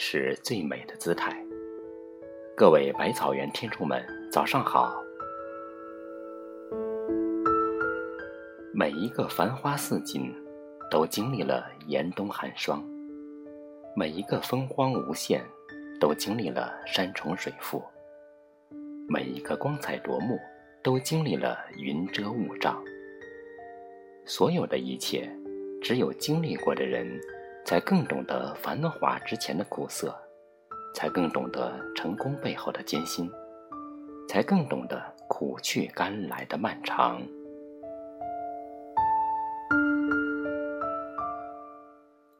是最美的姿态。各位百草园听众们，早上好。每一个繁花似锦，都经历了严冬寒霜；每一个风光无限，都经历了山重水复；每一个光彩夺目，都经历了云遮雾罩。所有的一切，只有经历过的人。才更懂得繁华之前的苦涩，才更懂得成功背后的艰辛，才更懂得苦去甘来的漫长。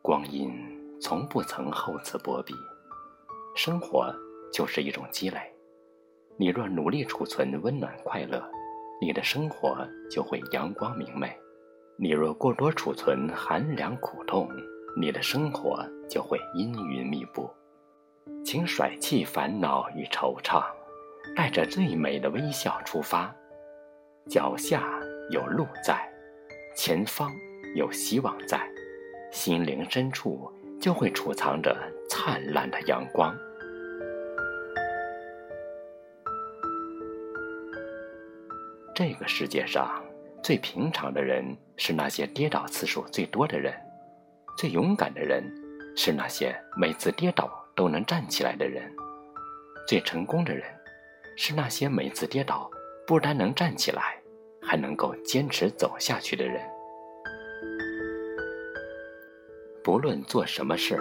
光阴从不曾厚此薄彼，生活就是一种积累。你若努力储存温暖快乐，你的生活就会阳光明媚；你若过多储存寒凉苦痛，你的生活就会阴云密布，请甩弃烦恼与惆怅，带着最美的微笑出发。脚下有路在，前方有希望在，心灵深处就会储藏着灿烂的阳光。这个世界上最平常的人，是那些跌倒次数最多的人。最勇敢的人，是那些每次跌倒都能站起来的人；最成功的人，是那些每次跌倒不但能站起来，还能够坚持走下去的人。不论做什么事，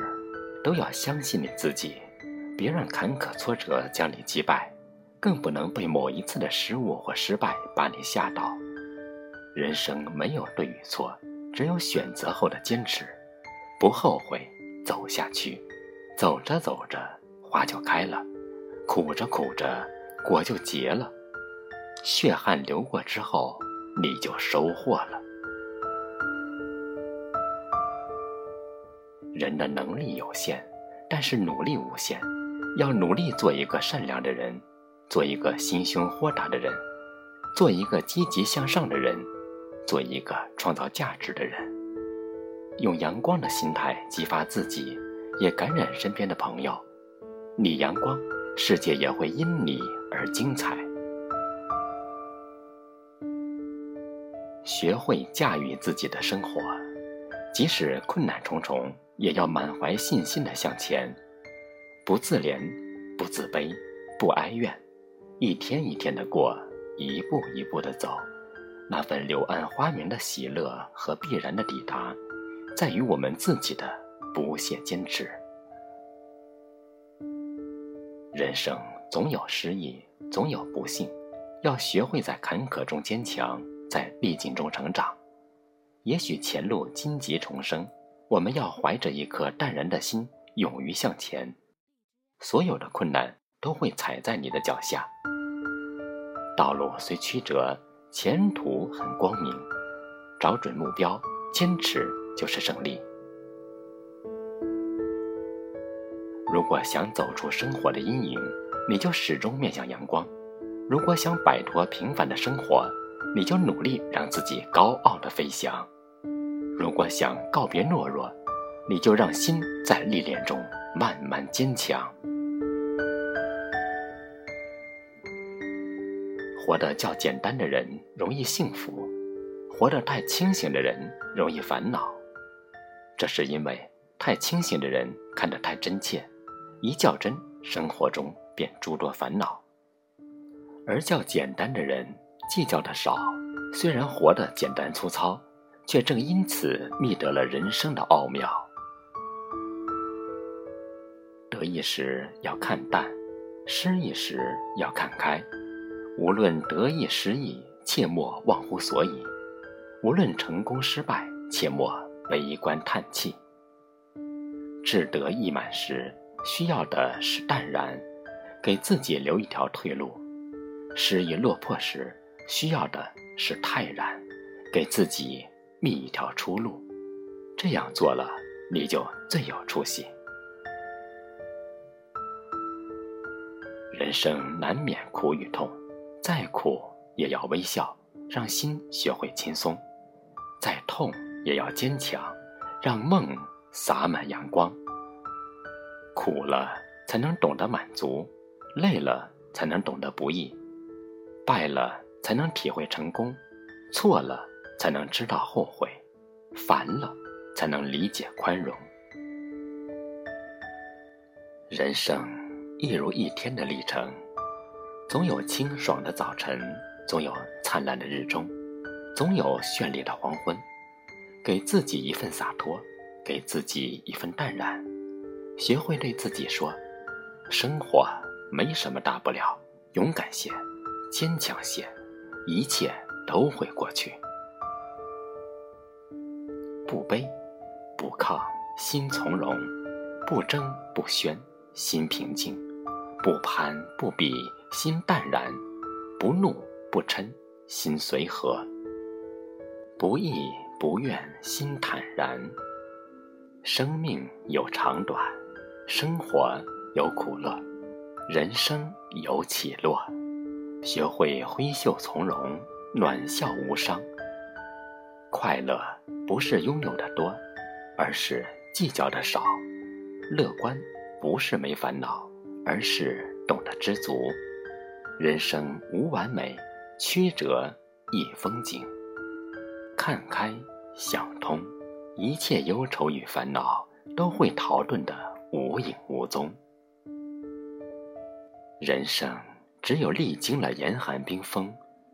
都要相信你自己，别让坎坷挫折将你击败，更不能被某一次的失误或失败把你吓倒。人生没有对与错，只有选择后的坚持。不后悔，走下去，走着走着，花就开了；苦着苦着，果就结了。血汗流过之后，你就收获了。人的能力有限，但是努力无限。要努力做一个善良的人，做一个心胸豁达的人，做一个积极向上的人，做一个创造价值的人。用阳光的心态激发自己，也感染身边的朋友。你阳光，世界也会因你而精彩。学会驾驭自己的生活，即使困难重重，也要满怀信心的向前，不自怜，不自卑，不哀怨，一天一天的过，一步一步的走，那份柳暗花明的喜乐和必然的抵达。在于我们自己的不懈坚持。人生总有失意，总有不幸，要学会在坎坷中坚强，在逆境中成长。也许前路荆棘丛生，我们要怀着一颗淡然的心，勇于向前。所有的困难都会踩在你的脚下。道路虽曲折，前途很光明。找准目标，坚持。就是胜利。如果想走出生活的阴影，你就始终面向阳光；如果想摆脱平凡的生活，你就努力让自己高傲的飞翔；如果想告别懦弱，你就让心在历练中慢慢坚强。活得较简单的人容易幸福，活得太清醒的人容易烦恼。这是因为太清醒的人看得太真切，一较真，生活中便诸多烦恼；而较简单的人计较的少，虽然活得简单粗糙，却正因此觅得了人生的奥妙。得意时要看淡，失意时要看开。无论得意失意，切莫忘乎所以；无论成功失败，切莫。悲观叹气，志得意满时，需要的是淡然，给自己留一条退路；失意落魄时，需要的是泰然，给自己觅一条出路。这样做了，你就最有出息。人生难免苦与痛，再苦也要微笑，让心学会轻松；再痛。也要坚强，让梦洒满阳光。苦了才能懂得满足，累了才能懂得不易，败了才能体会成功，错了才能知道后悔，烦了才能理解宽容。人生一如一天的历程，总有清爽的早晨，总有灿烂的日中，总有绚丽的黄昏。给自己一份洒脱，给自己一份淡然，学会对自己说：“生活没什么大不了，勇敢些，坚强些，一切都会过去。”不悲，不亢，心从容；不争，不宣。心平静，不攀不比，心淡然；不怒不嗔，心随和；不义不怨，心坦然。生命有长短，生活有苦乐，人生有起落。学会挥袖从容，暖笑无伤。快乐不是拥有的多，而是计较的少。乐观。不是没烦恼，而是懂得知足。人生无完美，曲折亦风景。看开，想通，一切忧愁与烦恼都会逃遁的无影无踪。人生只有历经了严寒冰封，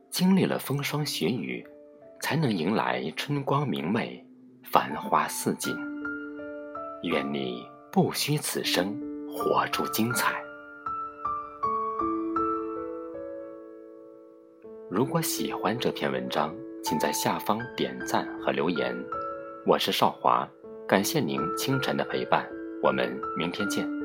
经历了风霜雪雨，才能迎来春光明媚，繁花似锦。愿你。不虚此生，活出精彩。如果喜欢这篇文章，请在下方点赞和留言。我是少华，感谢您清晨的陪伴，我们明天见。